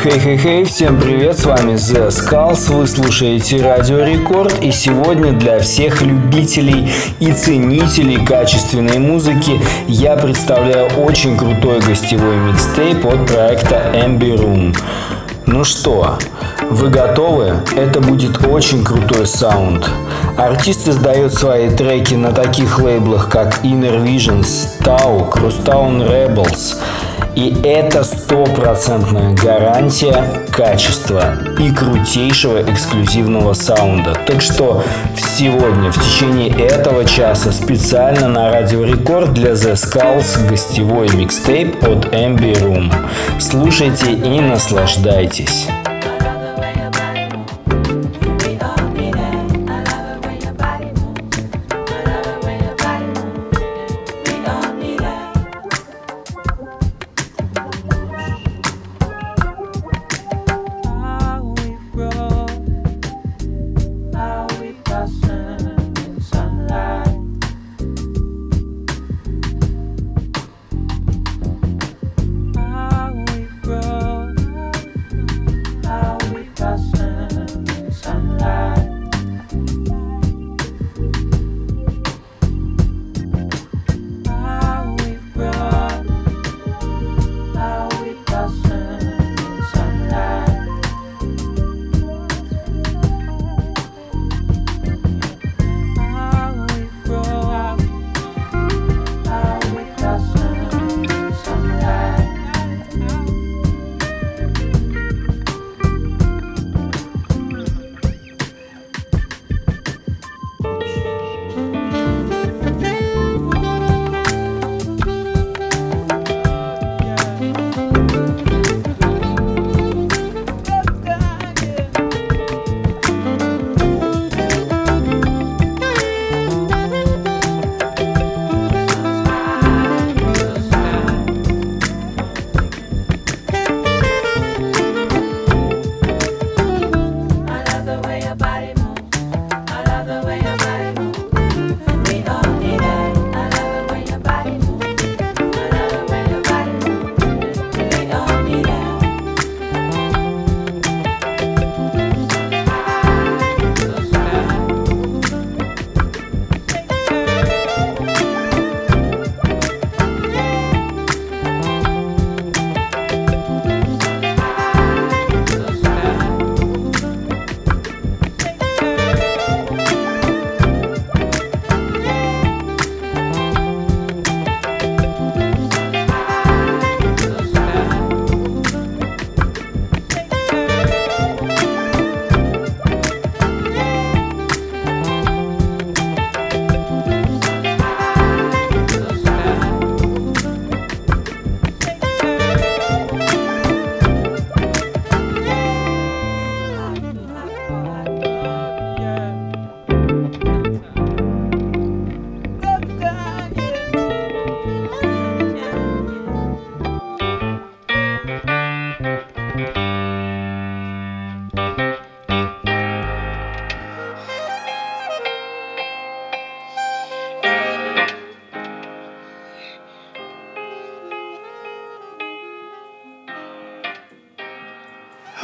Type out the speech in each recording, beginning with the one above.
Хей-хей-хей, всем привет, с вами The Skulls, вы слушаете Радио Рекорд и сегодня для всех любителей и ценителей качественной музыки я представляю очень крутой гостевой микстейп от проекта Ambi Room. Ну что, вы готовы? Это будет очень крутой саунд. Артист издает свои треки на таких лейблах, как Inner Visions, Tau, Crosstown Rebels – и это стопроцентная гарантия качества и крутейшего эксклюзивного саунда. Так что сегодня в течение этого часа специально на Радио Рекорд для The Skulls гостевой микстейп от Ambi Room. Слушайте и наслаждайтесь.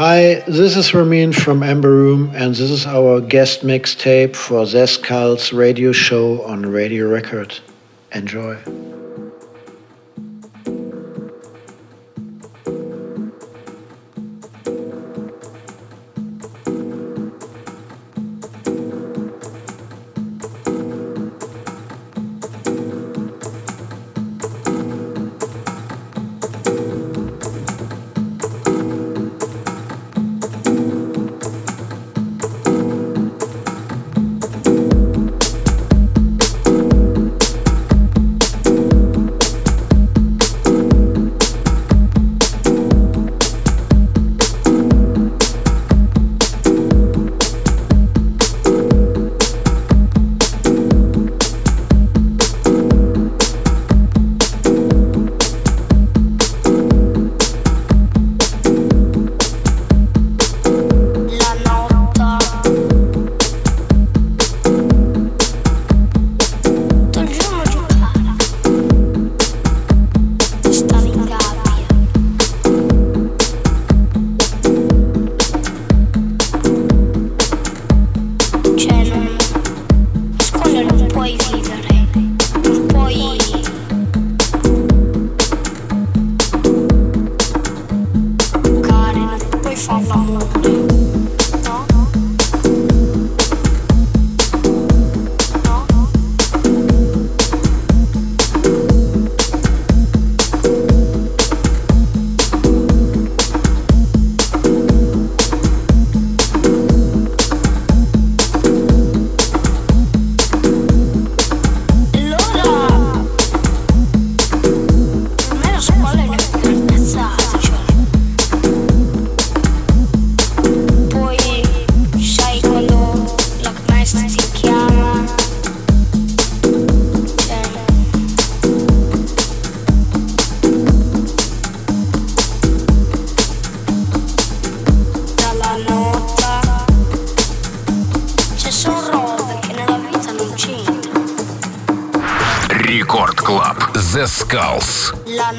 Hi, this is Ramin from Amber Room, and this is our guest mixtape for Zeskal's radio show on Radio Record. Enjoy.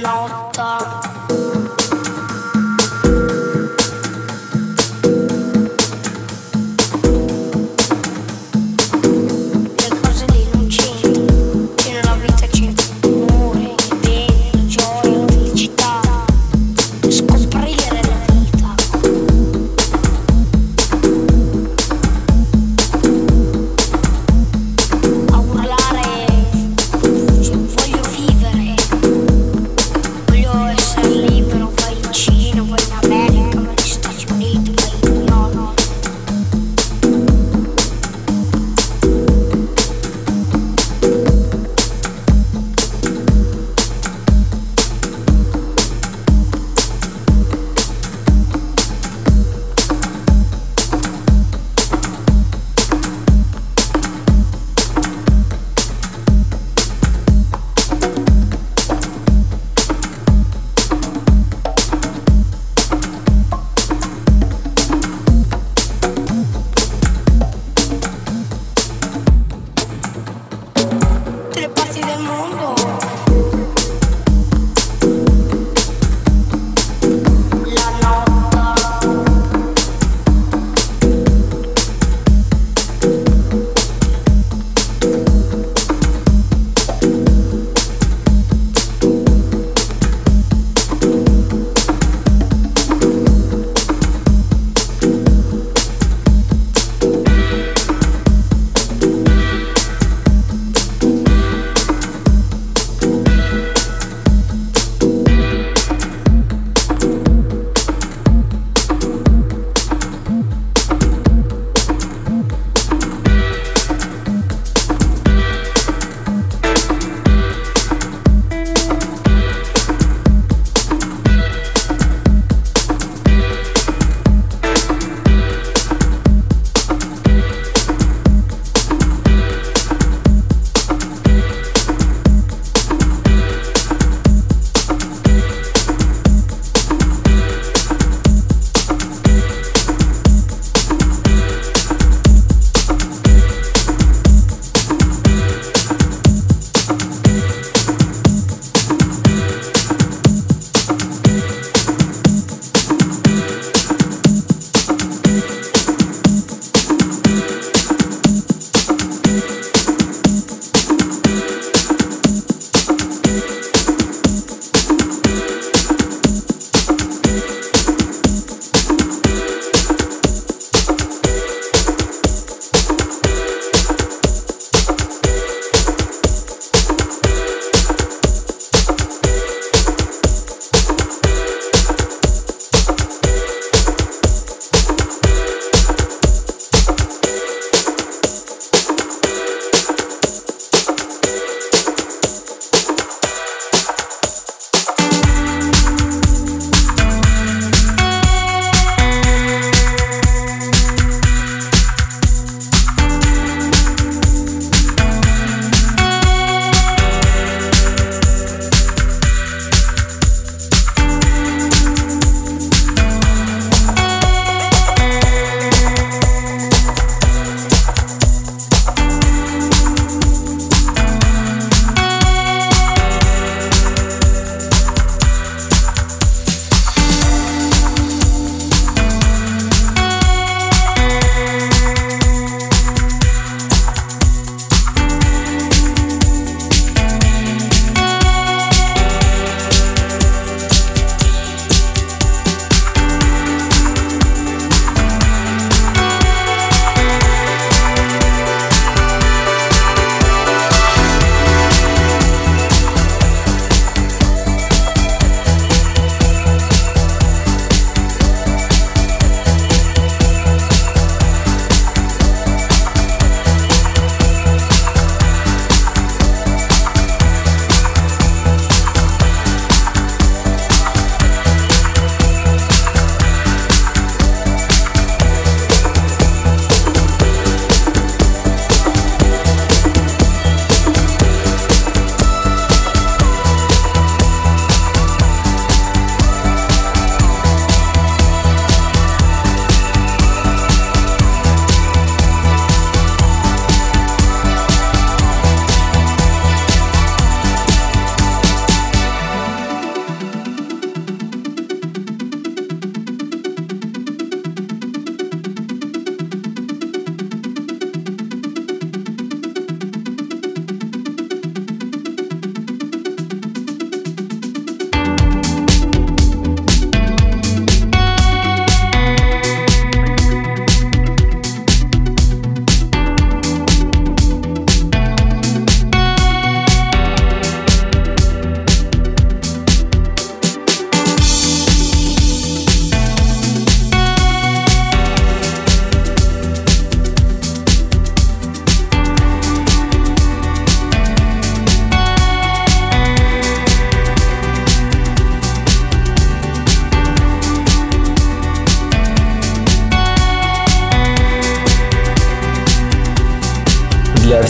long.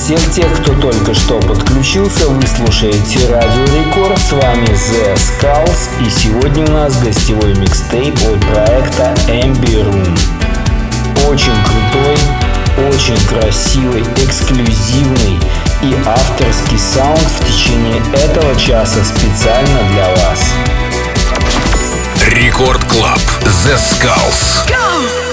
Всех тех, кто только что подключился, вы слушаете Радио Рекорд. С вами The Skulls. И сегодня у нас гостевой микстейп от проекта Ambi Room. Очень крутой, очень красивый, эксклюзивный и авторский саунд в течение этого часа специально для вас. Record Club The Skulls. Go!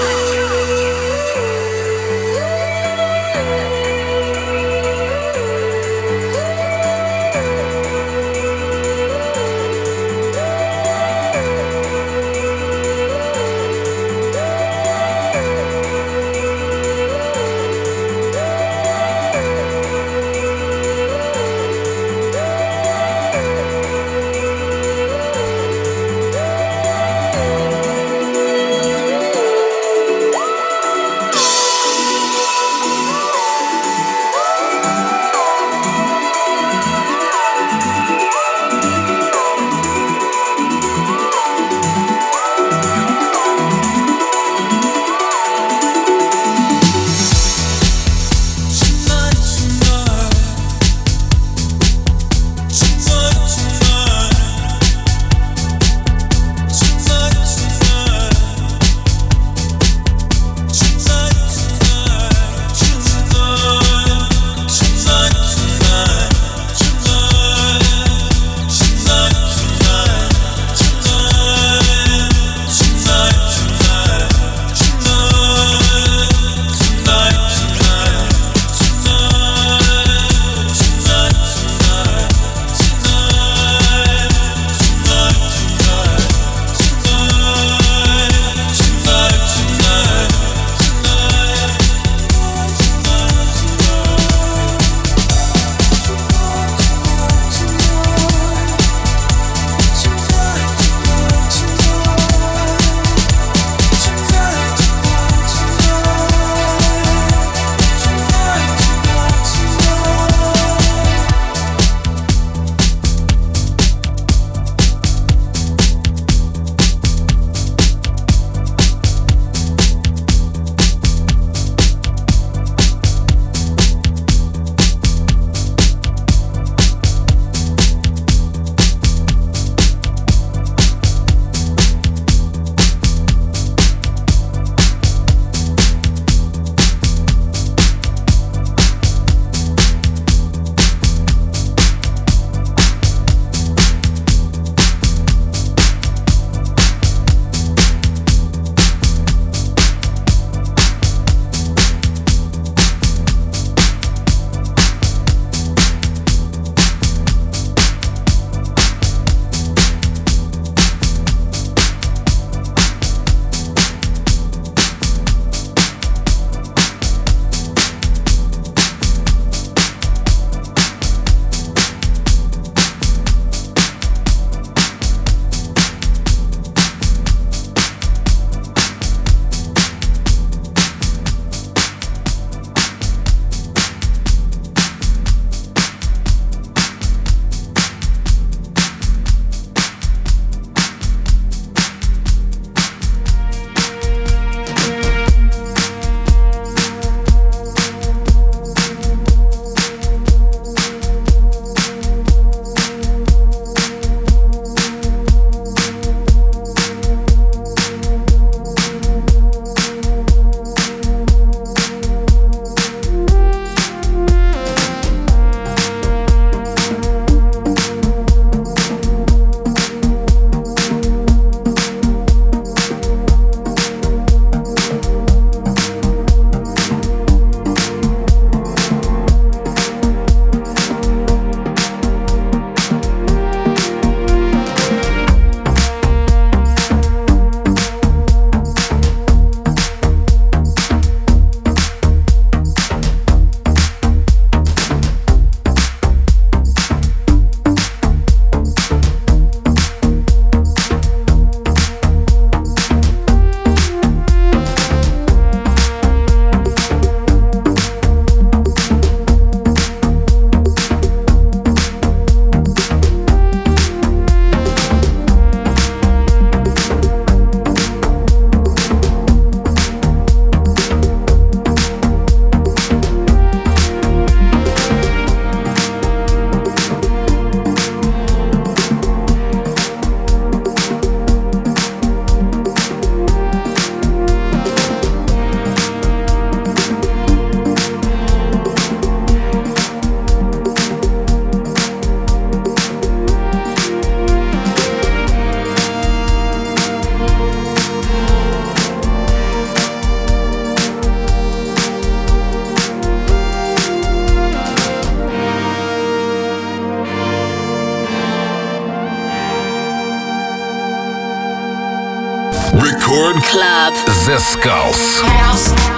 Club. The Skulls. House.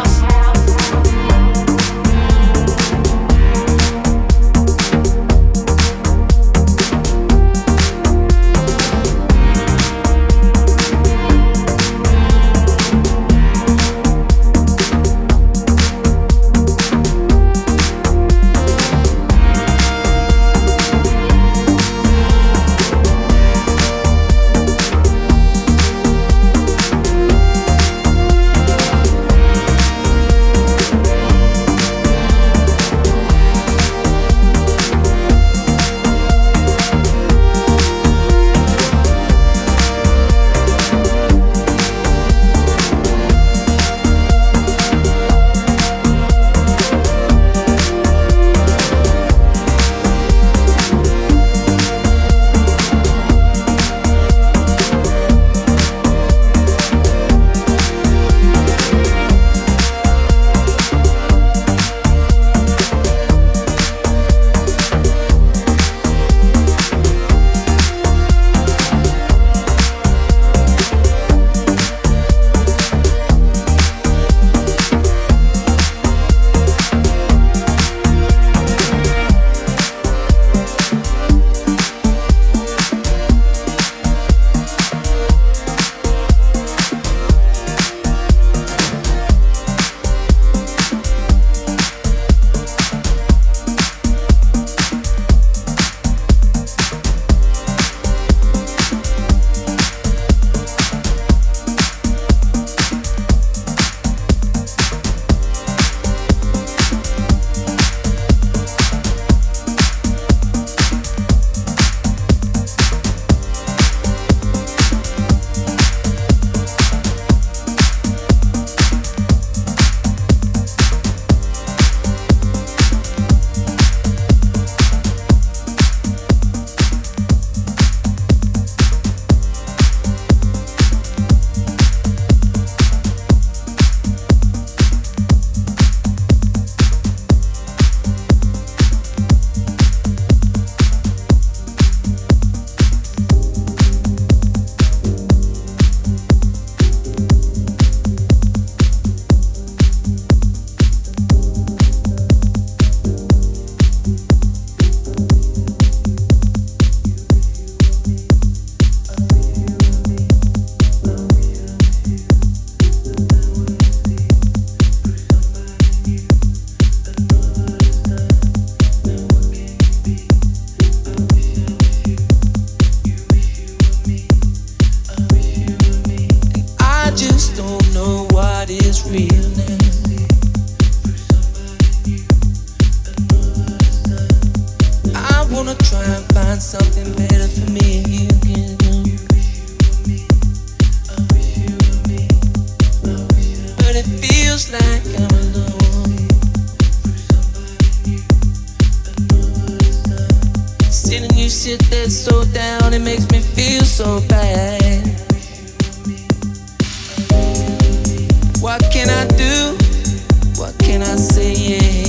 yeah.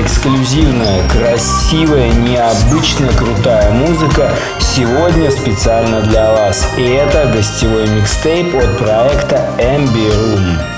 Эксклюзивная, красивая, необычно крутая музыка сегодня специально для вас. И это гостевой микстейп от проекта Ambi Room.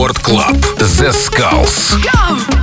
Рекорд Клаб. The Skulls. Go!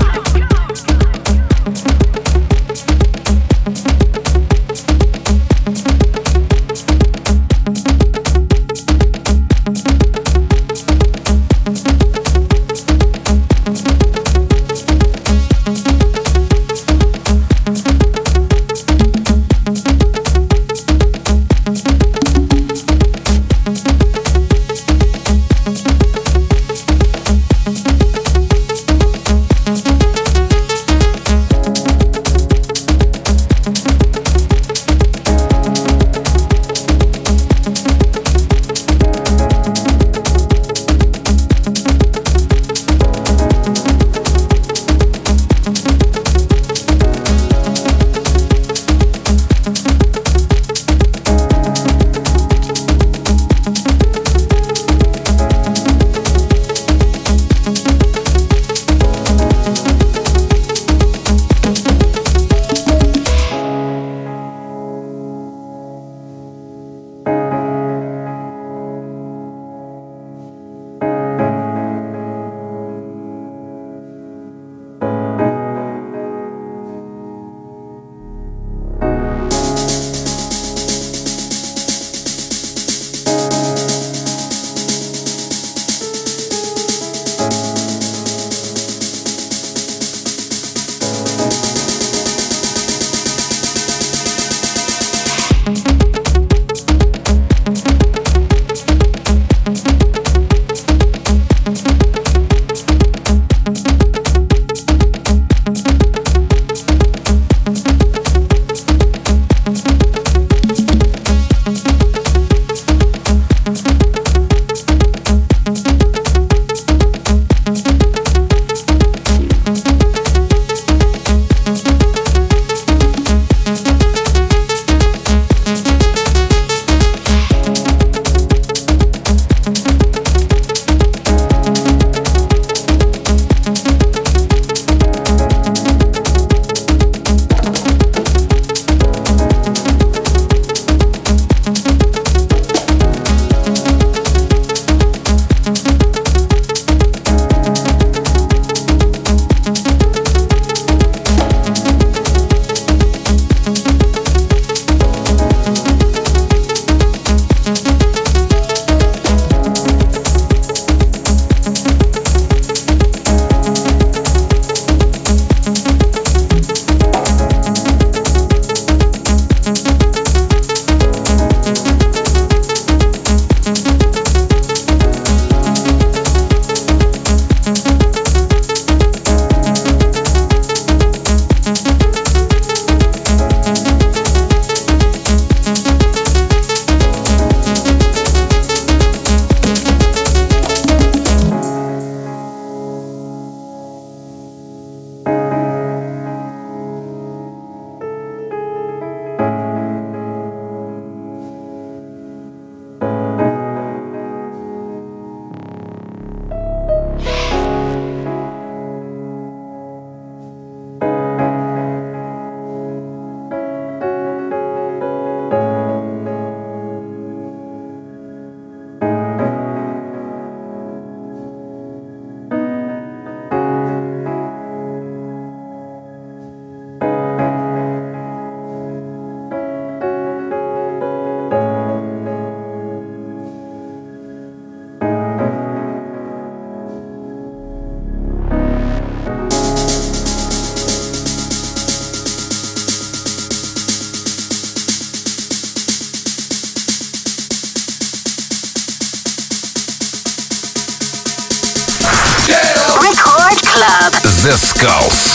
Skulls.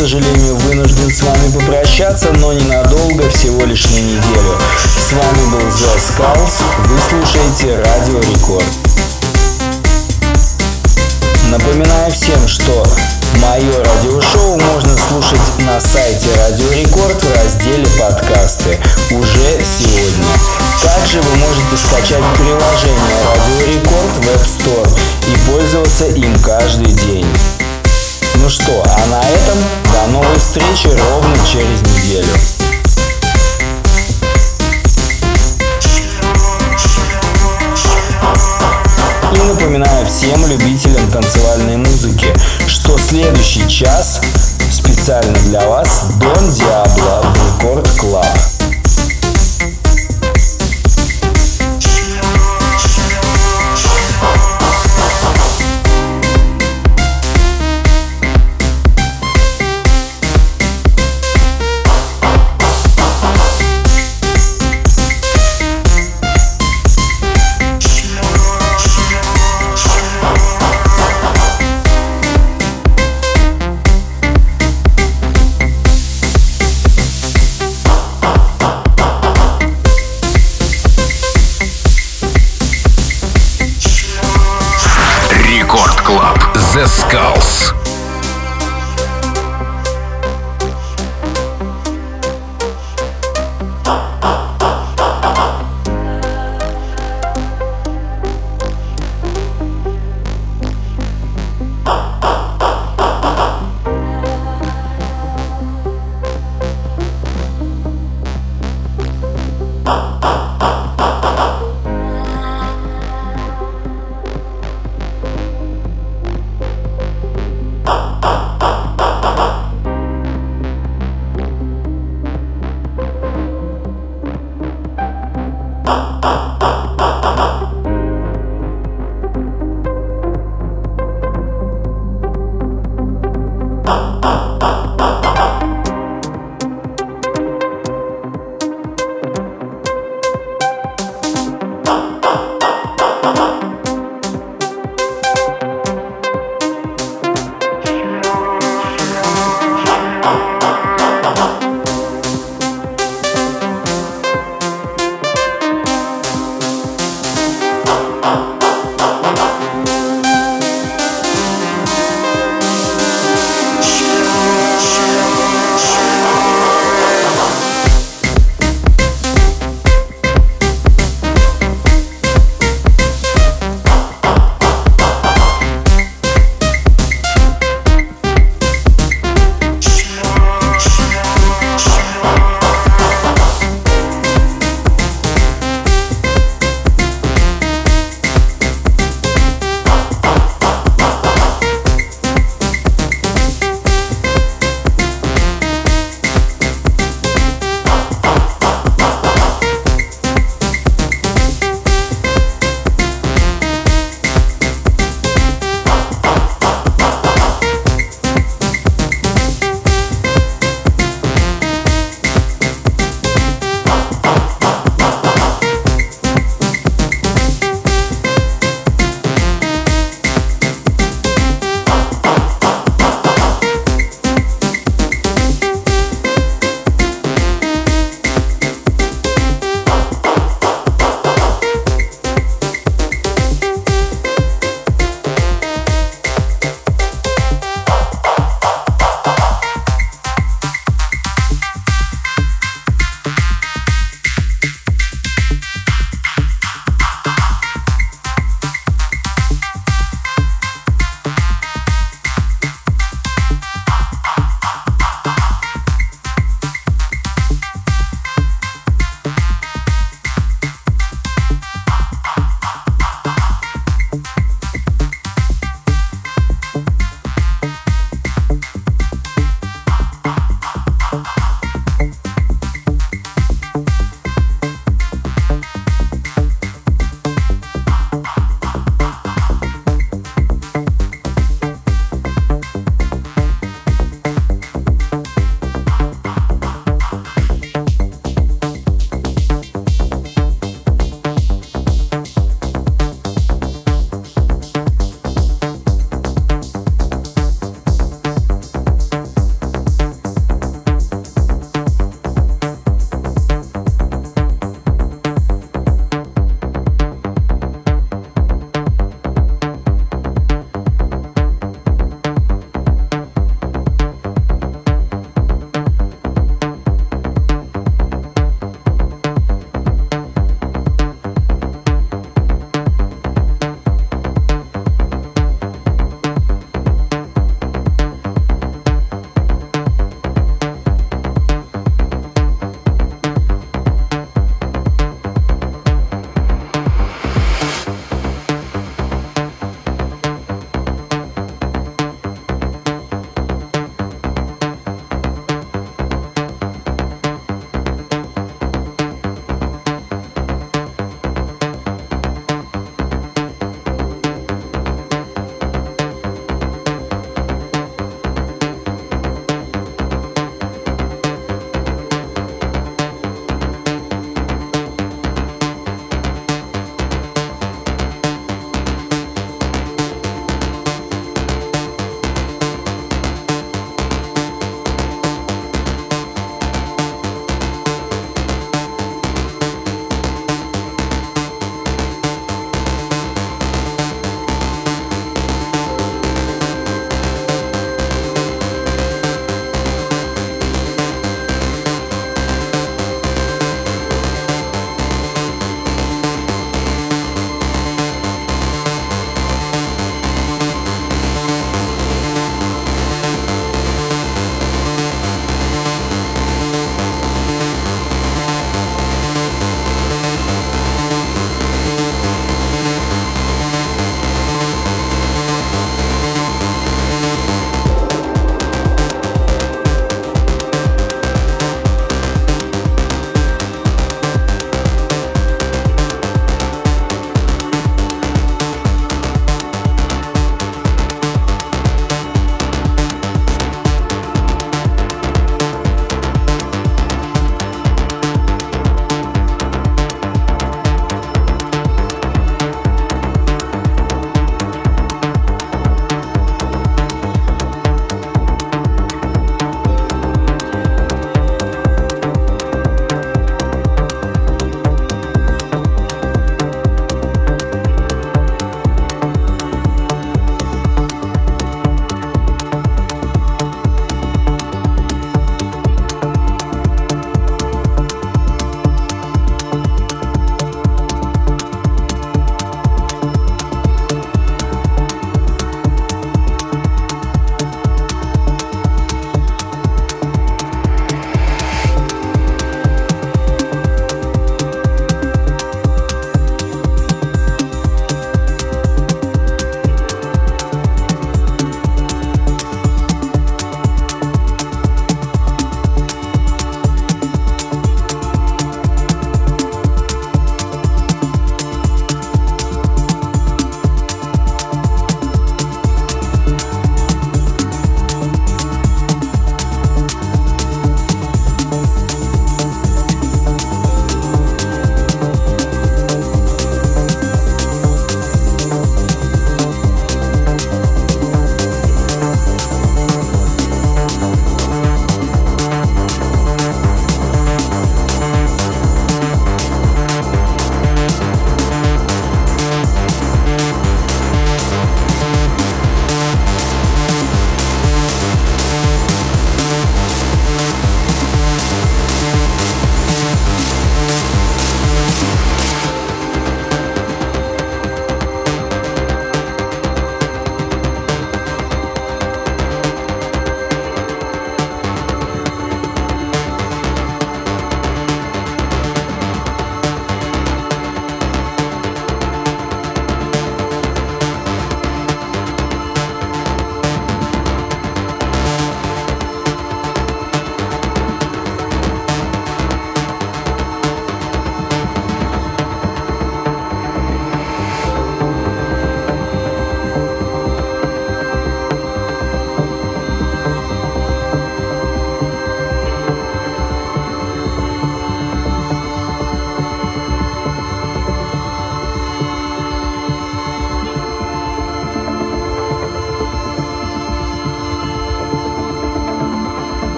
Сожалению, вынужден с вами попрощаться, но ненадолго, всего лишь на неделю. С вами был The Skulls, вы слушаете Радио Рекорд. Напоминаю всем, что мое радиошоу можно слушать на сайте Радио Рекорд в разделе подкасты уже сегодня. Также вы можете скачать приложение Радио Рекорд в App Store и пользоваться им каждый день. Ну что, а на этом до новой встречи ровно через неделю. И напоминаю всем любителям танцевальной музыки, что следующий час специально для вас Don Diablo в Record Club.